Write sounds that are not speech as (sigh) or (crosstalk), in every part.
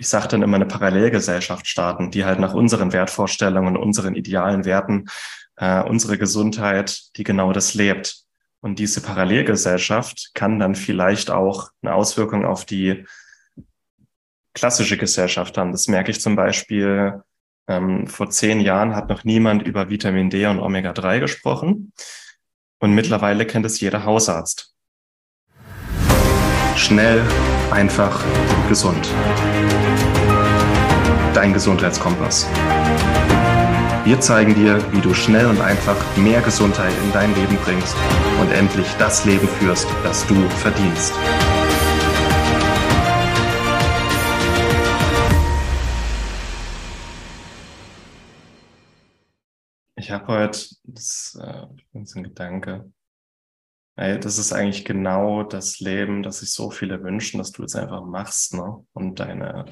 ich sage dann immer, eine Parallelgesellschaft starten, die halt nach unseren Wertvorstellungen, unseren idealen Werten, äh, unsere Gesundheit, die genau das lebt. Und diese Parallelgesellschaft kann dann vielleicht auch eine Auswirkung auf die klassische Gesellschaft haben. Das merke ich zum Beispiel, ähm, vor zehn Jahren hat noch niemand über Vitamin D und Omega-3 gesprochen. Und mittlerweile kennt es jeder Hausarzt. Schnell, einfach, gesund. Dein Gesundheitskompass. Wir zeigen dir, wie du schnell und einfach mehr Gesundheit in dein Leben bringst und endlich das Leben führst, das du verdienst. Ich habe heute das, äh, ein Gedanke. Ey, das ist eigentlich genau das Leben, das sich so viele wünschen, dass du es einfach machst ne? und deine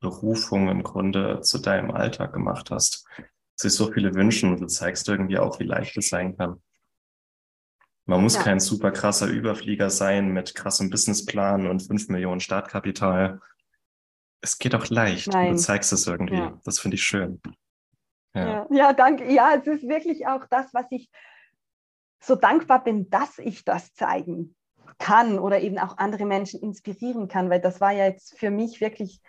Berufung im Grunde zu deinem Alltag gemacht hast sich so viele wünschen und du zeigst irgendwie auch, wie leicht es sein kann. Man muss ja. kein super krasser Überflieger sein mit krassem Businessplan und fünf Millionen Startkapital. Es geht auch leicht. Nein. Du zeigst es irgendwie. Ja. Das finde ich schön. Ja. ja. Ja, danke. Ja, es ist wirklich auch das, was ich so dankbar bin, dass ich das zeigen kann oder eben auch andere Menschen inspirieren kann, weil das war ja jetzt für mich wirklich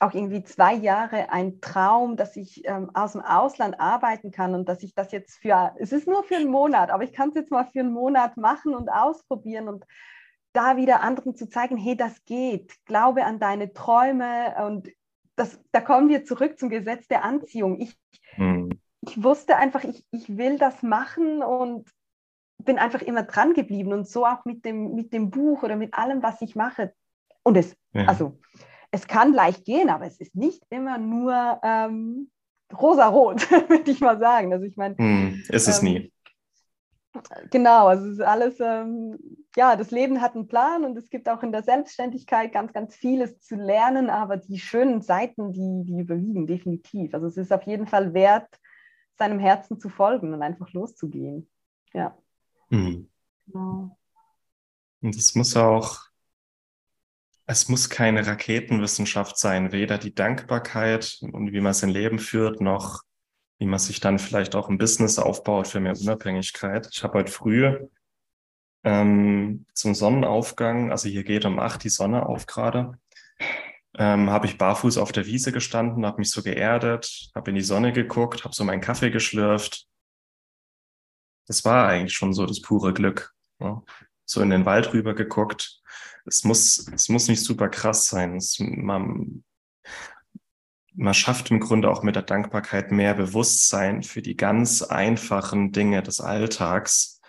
auch irgendwie zwei Jahre ein Traum, dass ich ähm, aus dem Ausland arbeiten kann und dass ich das jetzt für, es ist nur für einen Monat, aber ich kann es jetzt mal für einen Monat machen und ausprobieren und da wieder anderen zu zeigen, hey, das geht, glaube an deine Träume und das, da kommen wir zurück zum Gesetz der Anziehung. Ich, hm. ich wusste einfach, ich, ich will das machen und bin einfach immer dran geblieben und so auch mit dem, mit dem Buch oder mit allem, was ich mache. Und es, ja. also es kann leicht gehen, aber es ist nicht immer nur ähm, rosa-rot, (laughs) würde ich mal sagen. Also ich meine, hm, ist es ähm, nie. Genau, also es ist alles, ähm, ja, das Leben hat einen Plan und es gibt auch in der Selbstständigkeit ganz, ganz vieles zu lernen, aber die schönen Seiten, die, die überwiegen definitiv. Also es ist auf jeden Fall wert, seinem Herzen zu folgen und einfach loszugehen. Ja. Mhm. Genau. Und es muss auch es muss keine Raketenwissenschaft sein, weder die Dankbarkeit und wie man sein Leben führt, noch wie man sich dann vielleicht auch ein Business aufbaut für mehr Unabhängigkeit. Ich habe heute früh ähm, zum Sonnenaufgang, also hier geht um acht die Sonne auf gerade, ähm, habe ich barfuß auf der Wiese gestanden, habe mich so geerdet, habe in die Sonne geguckt, habe so meinen Kaffee geschlürft. Das war eigentlich schon so das pure Glück. Ja. So in den Wald rüber geguckt, es muss, es muss nicht super krass sein. Es, man, man schafft im Grunde auch mit der Dankbarkeit mehr Bewusstsein für die ganz einfachen Dinge des Alltags.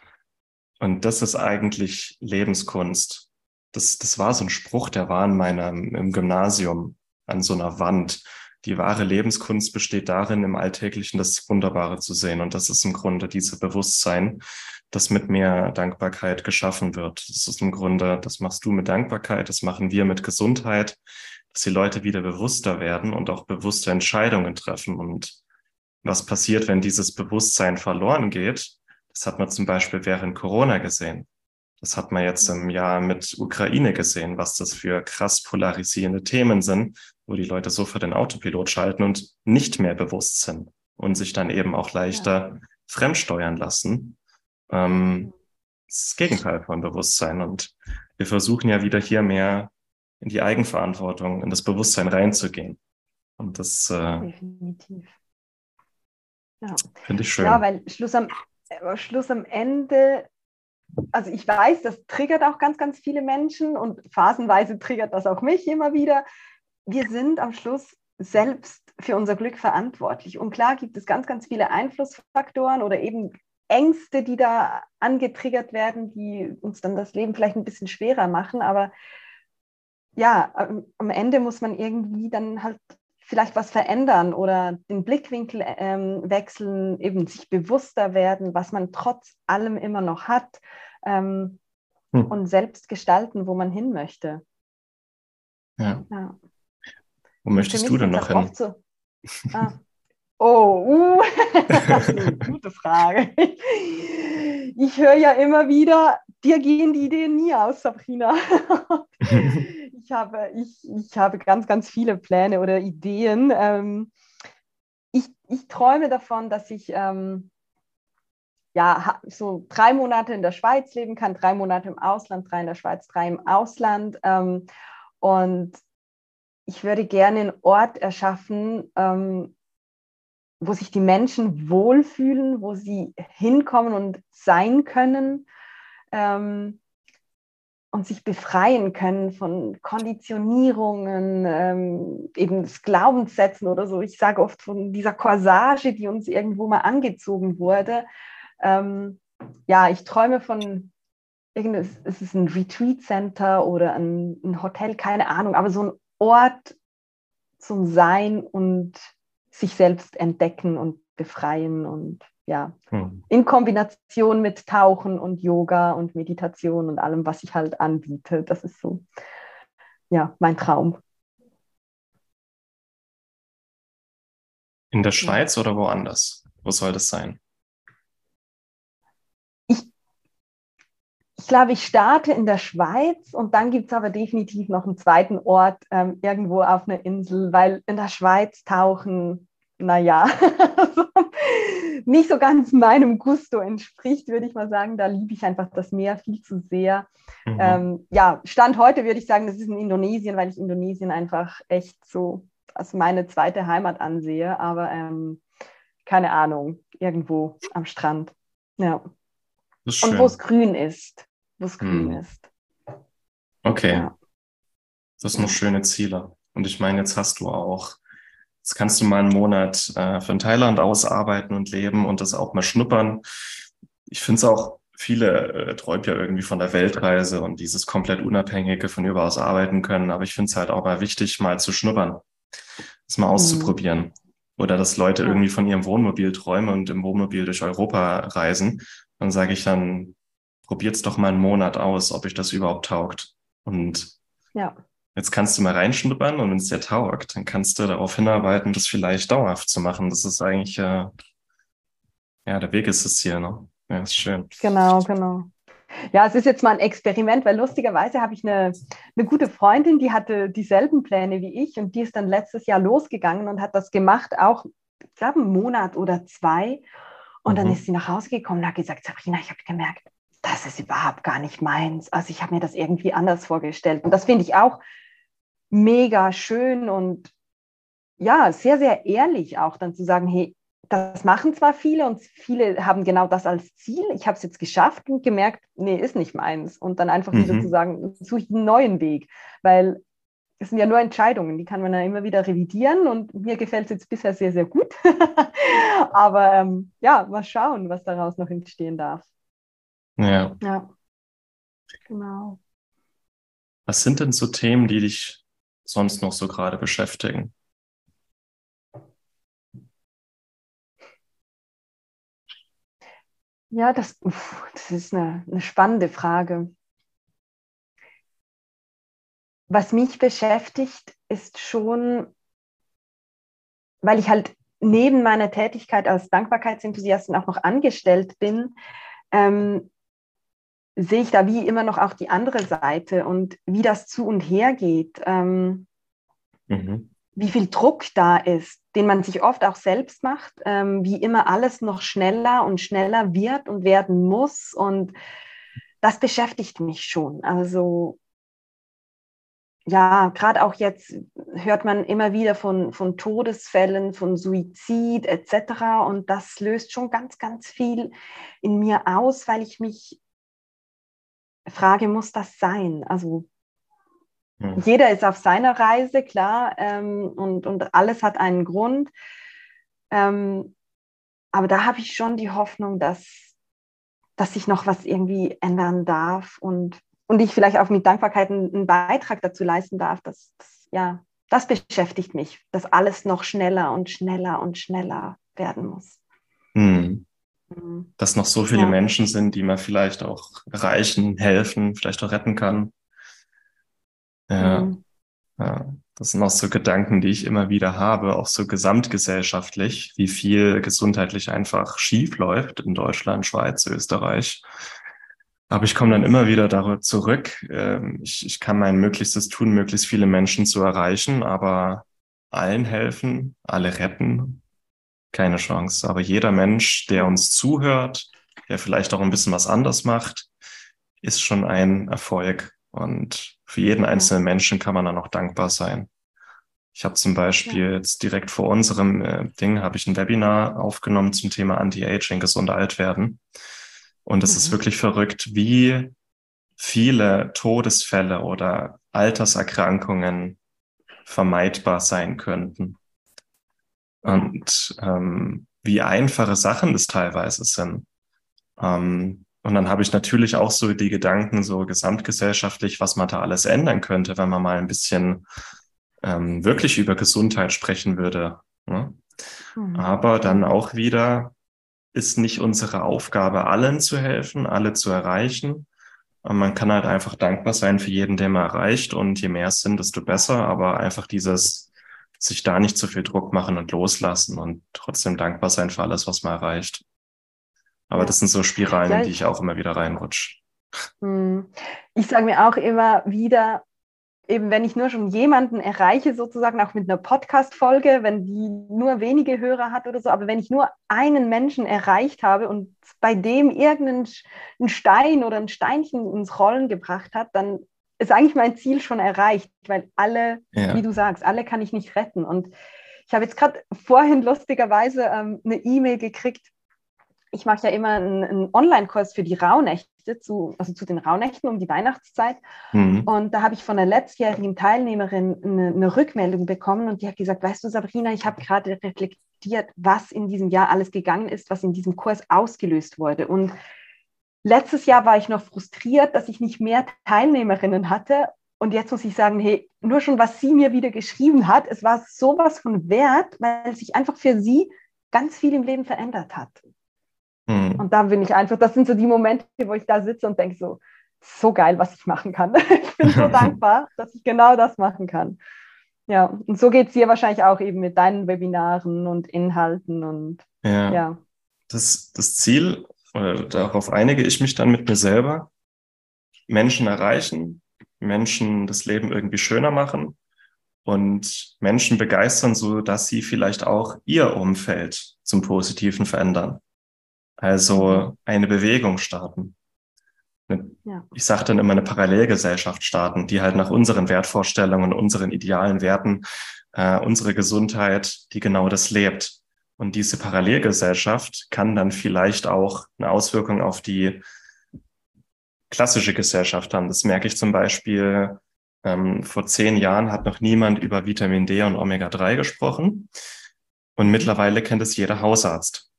Und das ist eigentlich Lebenskunst. Das, das war so ein Spruch, der war in meinem, im Gymnasium an so einer Wand. Die wahre Lebenskunst besteht darin, im Alltäglichen das Wunderbare zu sehen. Und das ist im Grunde dieses Bewusstsein, das mit mehr Dankbarkeit geschaffen wird. Das ist im Grunde, das machst du mit Dankbarkeit, das machen wir mit Gesundheit, dass die Leute wieder bewusster werden und auch bewusste Entscheidungen treffen. Und was passiert, wenn dieses Bewusstsein verloren geht? Das hat man zum Beispiel während Corona gesehen. Das hat man jetzt im Jahr mit Ukraine gesehen, was das für krass polarisierende Themen sind, wo die Leute sofort den Autopilot schalten und nicht mehr bewusst sind und sich dann eben auch leichter ja. fremdsteuern lassen ähm, das Gegenteil von Bewusstsein. Und wir versuchen ja wieder hier mehr in die Eigenverantwortung, in das Bewusstsein reinzugehen. Und das äh, Definitiv. Ja. finde ich schön. Ja, weil Schluss am, äh, Schluss am Ende, also ich weiß, das triggert auch ganz, ganz viele Menschen und phasenweise triggert das auch mich immer wieder. Wir sind am Schluss selbst für unser Glück verantwortlich. Und klar gibt es ganz, ganz viele Einflussfaktoren oder eben Ängste, die da angetriggert werden, die uns dann das Leben vielleicht ein bisschen schwerer machen. Aber ja, am Ende muss man irgendwie dann halt vielleicht was verändern oder den Blickwinkel ähm, wechseln, eben sich bewusster werden, was man trotz allem immer noch hat ähm, hm. und selbst gestalten, wo man hin möchte. Ja. ja. Wo möchtest du denn noch hin? So, ah, Oh, uh, (laughs) das ist eine gute Frage. Ich höre ja immer wieder, dir gehen die Ideen nie aus, Sabrina. (laughs) ich, habe, ich, ich habe ganz, ganz viele Pläne oder Ideen. Ähm, ich, ich träume davon, dass ich ähm, ja, so drei Monate in der Schweiz leben kann, drei Monate im Ausland, drei in der Schweiz, drei im Ausland. Ähm, und ich würde gerne einen Ort erschaffen, ähm, wo sich die Menschen wohlfühlen, wo sie hinkommen und sein können ähm, und sich befreien können von Konditionierungen, ähm, eben Glaubenssätzen oder so. Ich sage oft von dieser Corsage, die uns irgendwo mal angezogen wurde. Ähm, ja, ich träume von irgendein, ist es ein Retreat Center oder ein, ein Hotel, keine Ahnung, aber so ein Ort zum Sein und sich selbst entdecken und befreien und ja, hm. in Kombination mit Tauchen und Yoga und Meditation und allem, was ich halt anbiete. Das ist so, ja, mein Traum. In der Schweiz ja. oder woanders? Wo soll das sein? Ich glaube, ich starte in der Schweiz und dann gibt es aber definitiv noch einen zweiten Ort ähm, irgendwo auf einer Insel, weil in der Schweiz tauchen, naja, (laughs) nicht so ganz meinem Gusto entspricht, würde ich mal sagen. Da liebe ich einfach das Meer viel zu sehr. Mhm. Ähm, ja, Stand heute würde ich sagen, das ist in Indonesien, weil ich Indonesien einfach echt so als meine zweite Heimat ansehe. Aber ähm, keine Ahnung, irgendwo am Strand. Ja. Und wo es grün ist wo es grün hm. ist. Okay. Ja. Das sind schöne Ziele. Und ich meine, jetzt hast du auch, jetzt kannst du mal einen Monat äh, von Thailand aus arbeiten und leben und das auch mal schnuppern. Ich finde es auch, viele äh, träumen ja irgendwie von der Weltreise und dieses komplett Unabhängige von überaus arbeiten können. Aber ich finde es halt auch mal wichtig, mal zu schnuppern, das mal mhm. auszuprobieren. Mhm. Oder dass Leute ja. irgendwie von ihrem Wohnmobil träumen und im Wohnmobil durch Europa reisen. Dann sage ich dann, probiert es doch mal einen Monat aus, ob euch das überhaupt taugt. Und ja. Jetzt kannst du mal reinschnuppern und wenn es dir taugt, dann kannst du darauf hinarbeiten, das vielleicht dauerhaft zu machen. Das ist eigentlich, äh, ja, der Weg ist das Ziel, ne? Ja, ist schön. Genau, genau. Ja, es ist jetzt mal ein Experiment, weil lustigerweise habe ich eine, eine gute Freundin, die hatte dieselben Pläne wie ich und die ist dann letztes Jahr losgegangen und hat das gemacht, auch, ich glaube, einen Monat oder zwei. Und mhm. dann ist sie nach Hause gekommen und hat gesagt, Sabrina, ich habe gemerkt, das ist überhaupt gar nicht meins. Also ich habe mir das irgendwie anders vorgestellt. Und das finde ich auch mega schön und ja, sehr, sehr ehrlich auch dann zu sagen, hey, das machen zwar viele und viele haben genau das als Ziel. Ich habe es jetzt geschafft und gemerkt, nee, ist nicht meins. Und dann einfach mhm. wieder zu sagen, suche ich einen neuen Weg. Weil es sind ja nur Entscheidungen, die kann man ja immer wieder revidieren und mir gefällt es jetzt bisher sehr, sehr gut. (laughs) Aber ähm, ja, mal schauen, was daraus noch entstehen darf. Ja. Ja. Genau. Was sind denn so Themen, die dich sonst noch so gerade beschäftigen? Ja, das, das ist eine, eine spannende Frage. Was mich beschäftigt, ist schon, weil ich halt neben meiner Tätigkeit als Dankbarkeitsenthusiastin auch noch angestellt bin, ähm, sehe ich da wie immer noch auch die andere Seite und wie das zu und her geht, ähm, mhm. wie viel Druck da ist, den man sich oft auch selbst macht, ähm, wie immer alles noch schneller und schneller wird und werden muss. Und das beschäftigt mich schon. Also ja, gerade auch jetzt hört man immer wieder von, von Todesfällen, von Suizid etc. Und das löst schon ganz, ganz viel in mir aus, weil ich mich Frage, muss das sein? Also hm. jeder ist auf seiner Reise, klar, ähm, und, und alles hat einen Grund. Ähm, aber da habe ich schon die Hoffnung, dass, dass sich noch was irgendwie ändern darf und, und ich vielleicht auch mit Dankbarkeit einen, einen Beitrag dazu leisten darf. Dass, dass, ja, das beschäftigt mich, dass alles noch schneller und schneller und schneller werden muss. Hm. Mhm. Dass noch so viele ja. Menschen sind, die man vielleicht auch erreichen, helfen, vielleicht auch retten kann. Ja. Mhm. ja. Das sind auch so Gedanken, die ich immer wieder habe, auch so gesamtgesellschaftlich, wie viel gesundheitlich einfach schief läuft in Deutschland, Schweiz, Österreich. Aber ich komme dann immer wieder darüber zurück. Ähm, ich, ich kann mein Möglichstes tun, möglichst viele Menschen zu erreichen, aber allen helfen, alle retten, keine Chance. Aber jeder Mensch, der uns zuhört, der vielleicht auch ein bisschen was anders macht, ist schon ein Erfolg. Und für jeden einzelnen Menschen kann man dann auch dankbar sein. Ich habe zum Beispiel ja. jetzt direkt vor unserem äh, Ding habe ich ein Webinar aufgenommen zum Thema Anti-Aging, gesund alt werden. Und es mhm. ist wirklich verrückt, wie viele Todesfälle oder Alterserkrankungen vermeidbar sein könnten. Und ähm, wie einfache Sachen das teilweise sind. Ähm, und dann habe ich natürlich auch so die Gedanken, so gesamtgesellschaftlich, was man da alles ändern könnte, wenn man mal ein bisschen ähm, wirklich über Gesundheit sprechen würde. Ne? Mhm. Aber dann auch wieder ist nicht unsere Aufgabe, allen zu helfen, alle zu erreichen. Und man kann halt einfach dankbar sein für jeden, den man erreicht. Und je mehr es sind, desto besser. Aber einfach dieses, sich da nicht zu viel Druck machen und loslassen und trotzdem dankbar sein für alles, was man erreicht. Aber das sind so Spiralen, in die ich auch immer wieder reinrutsche. Hm. Ich sage mir auch immer wieder, eben wenn ich nur schon jemanden erreiche, sozusagen auch mit einer Podcast-Folge, wenn die nur wenige Hörer hat oder so, aber wenn ich nur einen Menschen erreicht habe und bei dem irgendeinen Stein oder ein Steinchen ins Rollen gebracht hat, dann ist eigentlich mein Ziel schon erreicht, weil alle, ja. wie du sagst, alle kann ich nicht retten. Und ich habe jetzt gerade vorhin lustigerweise ähm, eine E-Mail gekriegt ich mache ja immer einen, einen Online-Kurs für die Rauhnächte, zu, also zu den Rauhnächten um die Weihnachtszeit. Mhm. Und da habe ich von einer letztjährigen Teilnehmerin eine, eine, Rückmeldung bekommen und die hat gesagt, weißt du, Sabrina, ich habe gerade reflektiert, was in diesem Jahr alles gegangen ist, was in diesem Kurs ausgelöst wurde. Und letztes Jahr war ich noch frustriert, dass ich nicht mehr Teilnehmerinnen hatte. Und jetzt muss ich sagen, hey, nur schon, was sie mir wieder geschrieben hat, es war sowas von wert, weil sich einfach für sie ganz viel im Leben verändert hat. Mhm. Und da bin ich einfach, das sind so die Momente, wo ich da sitze und denke so, so geil, was ich machen kann. (laughs) ich bin so (laughs) dankbar, dass ich genau das machen kann. Ja, und so geht es dir wahrscheinlich auch eben mit deinen Webinaren und Inhalten und ja. ja. Das, das Ziel, oder darauf einige ich mich dann mit mir selber, Menschen erreichen, Menschen das Leben irgendwie schöner machen und Menschen begeistern, so dass sie vielleicht auch ihr Umfeld zum Positiven verändern. Also mhm. eine Bewegung starten. Ja. Ich sage dann immer eine Parallelgesellschaft starten, die halt nach unseren Wertvorstellungen, unseren idealen Werten, äh, unsere Gesundheit, die genau das lebt. Und diese Parallelgesellschaft kann dann vielleicht auch eine Auswirkung auf die klassische Gesellschaft haben. Das merke ich zum Beispiel, ähm, vor zehn Jahren hat noch niemand über Vitamin D und Omega-3 gesprochen. Und mittlerweile kennt es jeder Hausarzt.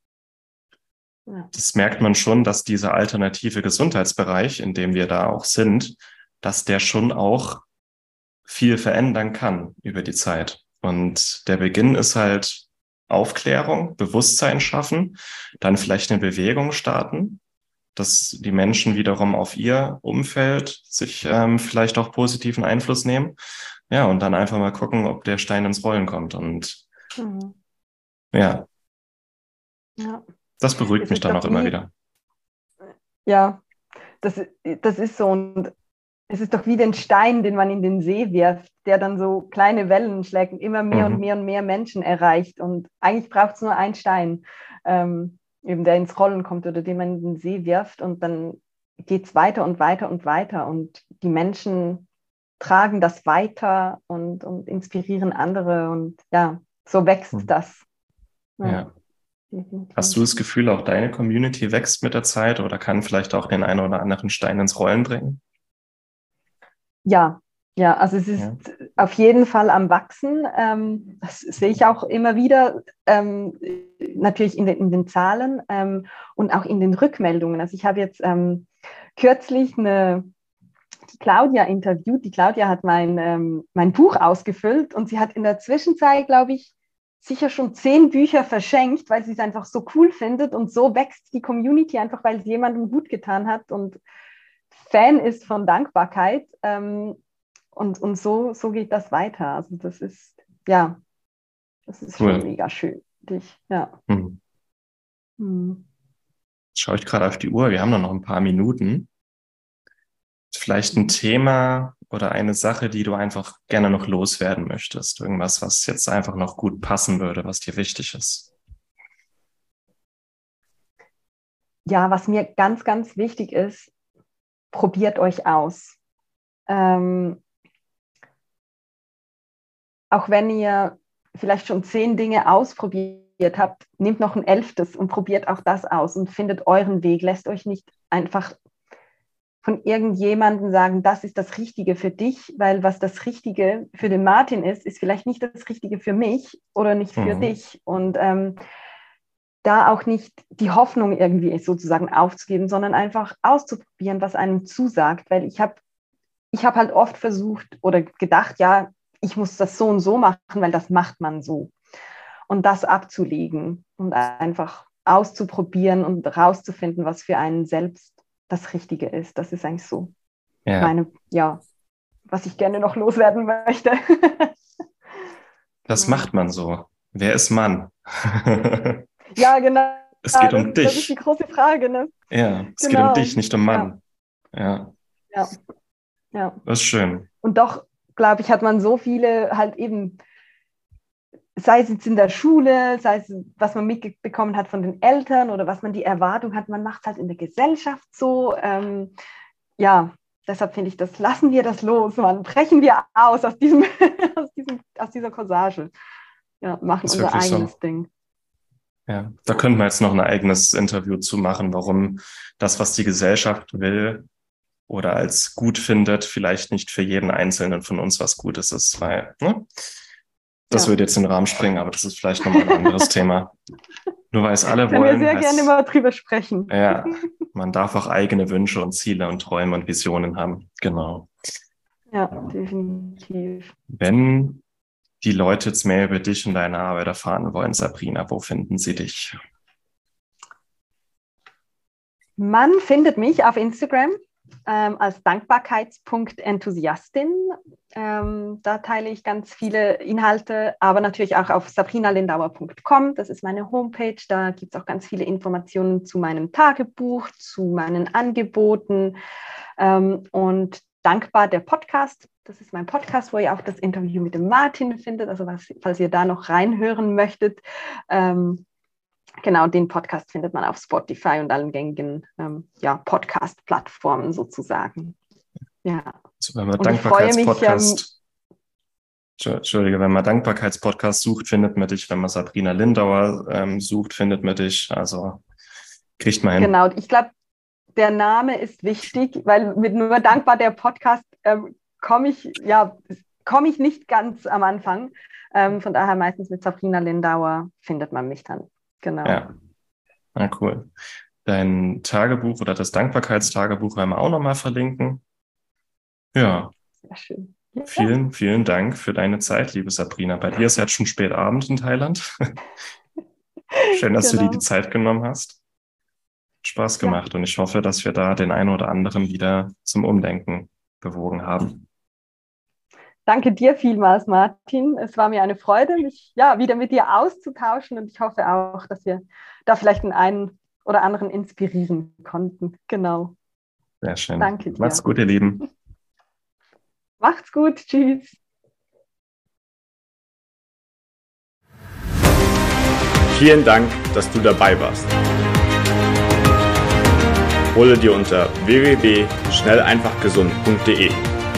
Das merkt man schon, dass dieser alternative Gesundheitsbereich, in dem wir da auch sind, dass der schon auch viel verändern kann über die Zeit. Und der Beginn ist halt Aufklärung, Bewusstsein schaffen, dann vielleicht eine Bewegung starten, dass die Menschen wiederum auf ihr Umfeld sich ähm, vielleicht auch positiven Einfluss nehmen. Ja, und dann einfach mal gucken, ob der Stein ins Rollen kommt. Und mhm. ja. Ja. Das beruhigt mich dann auch immer wieder. Ja, das, das ist so. Und es ist doch wie den Stein, den man in den See wirft, der dann so kleine Wellen schlägt und immer mehr mhm. und mehr und mehr Menschen erreicht. Und eigentlich braucht es nur einen Stein, ähm, eben der ins Rollen kommt oder den man in den See wirft. Und dann geht es weiter und weiter und weiter. Und die Menschen tragen das weiter und, und inspirieren andere. Und ja, so wächst mhm. das. ja. ja. Hast du das Gefühl, auch deine Community wächst mit der Zeit oder kann vielleicht auch den einen oder anderen Stein ins Rollen bringen? Ja, ja, also es ist ja. auf jeden Fall am Wachsen. Ähm, das sehe ich auch immer wieder, ähm, natürlich in den, in den Zahlen ähm, und auch in den Rückmeldungen. Also ich habe jetzt ähm, kürzlich eine, die Claudia interviewt. Die Claudia hat mein, ähm, mein Buch ausgefüllt und sie hat in der Zwischenzeit, glaube ich, sicher schon zehn Bücher verschenkt, weil sie es einfach so cool findet und so wächst die Community einfach, weil es jemandem gut getan hat und Fan ist von Dankbarkeit. Ähm, und und so, so geht das weiter. Also das ist, ja, das ist cool. schon mega schön. Dich, ja. Hm. Hm. Schaue ich gerade auf die Uhr, wir haben noch ein paar Minuten. vielleicht ein Thema oder eine Sache, die du einfach gerne noch loswerden möchtest? Irgendwas, was jetzt einfach noch gut passen würde, was dir wichtig ist? Ja, was mir ganz, ganz wichtig ist, probiert euch aus. Ähm, auch wenn ihr vielleicht schon zehn Dinge ausprobiert habt, nehmt noch ein elftes und probiert auch das aus und findet euren Weg. Lässt euch nicht einfach von irgendjemandem sagen, das ist das Richtige für dich, weil was das Richtige für den Martin ist, ist vielleicht nicht das Richtige für mich oder nicht für mhm. dich. Und ähm, da auch nicht die Hoffnung irgendwie sozusagen aufzugeben, sondern einfach auszuprobieren, was einem zusagt. Weil ich habe ich hab halt oft versucht oder gedacht, ja, ich muss das so und so machen, weil das macht man so. Und das abzulegen und einfach auszuprobieren und rauszufinden, was für einen selbst das Richtige ist. Das ist eigentlich so ja. meine, ja, was ich gerne noch loswerden möchte. das (laughs) macht man so. Wer ist Mann? (laughs) ja, genau. Es geht um das, dich. Das ist die große Frage, ne? Ja, es genau. geht um genau. dich, nicht um Mann. Ja. ja. Ja. Das ist schön. Und doch, glaube ich, hat man so viele halt eben sei es jetzt in der Schule, sei es, was man mitbekommen hat von den Eltern oder was man die Erwartung hat, man macht es halt in der Gesellschaft so. Ähm, ja, deshalb finde ich, das lassen wir das los, man. Brechen wir aus aus, diesem, (laughs) aus, diesem, aus dieser Corsage. Ja, machen unser eigenes so. Ding. Ja, da könnten wir jetzt noch ein eigenes Interview zu machen, warum das, was die Gesellschaft will oder als gut findet, vielleicht nicht für jeden Einzelnen von uns was Gutes ist, weil, ne? Das ja. würde jetzt den Rahmen springen, aber das ist vielleicht nochmal ein anderes Thema. Nur weil es alle Können wollen. wir sehr heißt, gerne mal drüber sprechen. Ja, (laughs) man darf auch eigene Wünsche und Ziele und Träume und Visionen haben. Genau. Ja, definitiv. Wenn die Leute jetzt mehr über dich und deine Arbeit erfahren wollen, Sabrina, wo finden sie dich? Man findet mich auf Instagram ähm, als Dankbarkeitspunkt-Enthusiastin. Ähm, da teile ich ganz viele Inhalte, aber natürlich auch auf sabrinalindauer.com. Das ist meine Homepage. Da gibt es auch ganz viele Informationen zu meinem Tagebuch, zu meinen Angeboten ähm, und dankbar der Podcast. Das ist mein Podcast, wo ihr auch das Interview mit dem Martin findet. Also was, falls ihr da noch reinhören möchtet, ähm, Genau, den Podcast findet man auf Spotify und allen gängigen ähm, ja, Podcast-Plattformen sozusagen. Ja. Also wenn man Dankbarkeitspodcast, ähm, Entschuldige, wenn man Dankbarkeitspodcast sucht, findet man dich. Wenn man Sabrina Lindauer ähm, sucht, findet man dich. Also kriegt man hin. Genau, ich glaube, der Name ist wichtig, weil mit nur dankbar der Podcast ähm, komme ich, ja, komme ich nicht ganz am Anfang. Ähm, von daher meistens mit Sabrina Lindauer findet man mich dann. Genau. Ja. Na cool. Dein Tagebuch oder das Dankbarkeitstagebuch werden wir auch nochmal verlinken. Ja. Sehr schön. Ja. Vielen, vielen Dank für deine Zeit, liebe Sabrina. Bei dir ist jetzt schon spät Abend in Thailand. (laughs) Schön, dass genau. du dir die Zeit genommen hast. Spaß gemacht ja. und ich hoffe, dass wir da den einen oder anderen wieder zum Umdenken bewogen haben. Danke dir vielmals, Martin. Es war mir eine Freude, mich ja wieder mit dir auszutauschen und ich hoffe auch, dass wir da vielleicht den einen oder anderen inspirieren konnten. Genau. Sehr schön. Danke dir. Macht's gut, ihr Lieben. Macht's gut. Tschüss. Vielen Dank, dass du dabei warst. Hole dir unter www.schnelleinfachgesund.de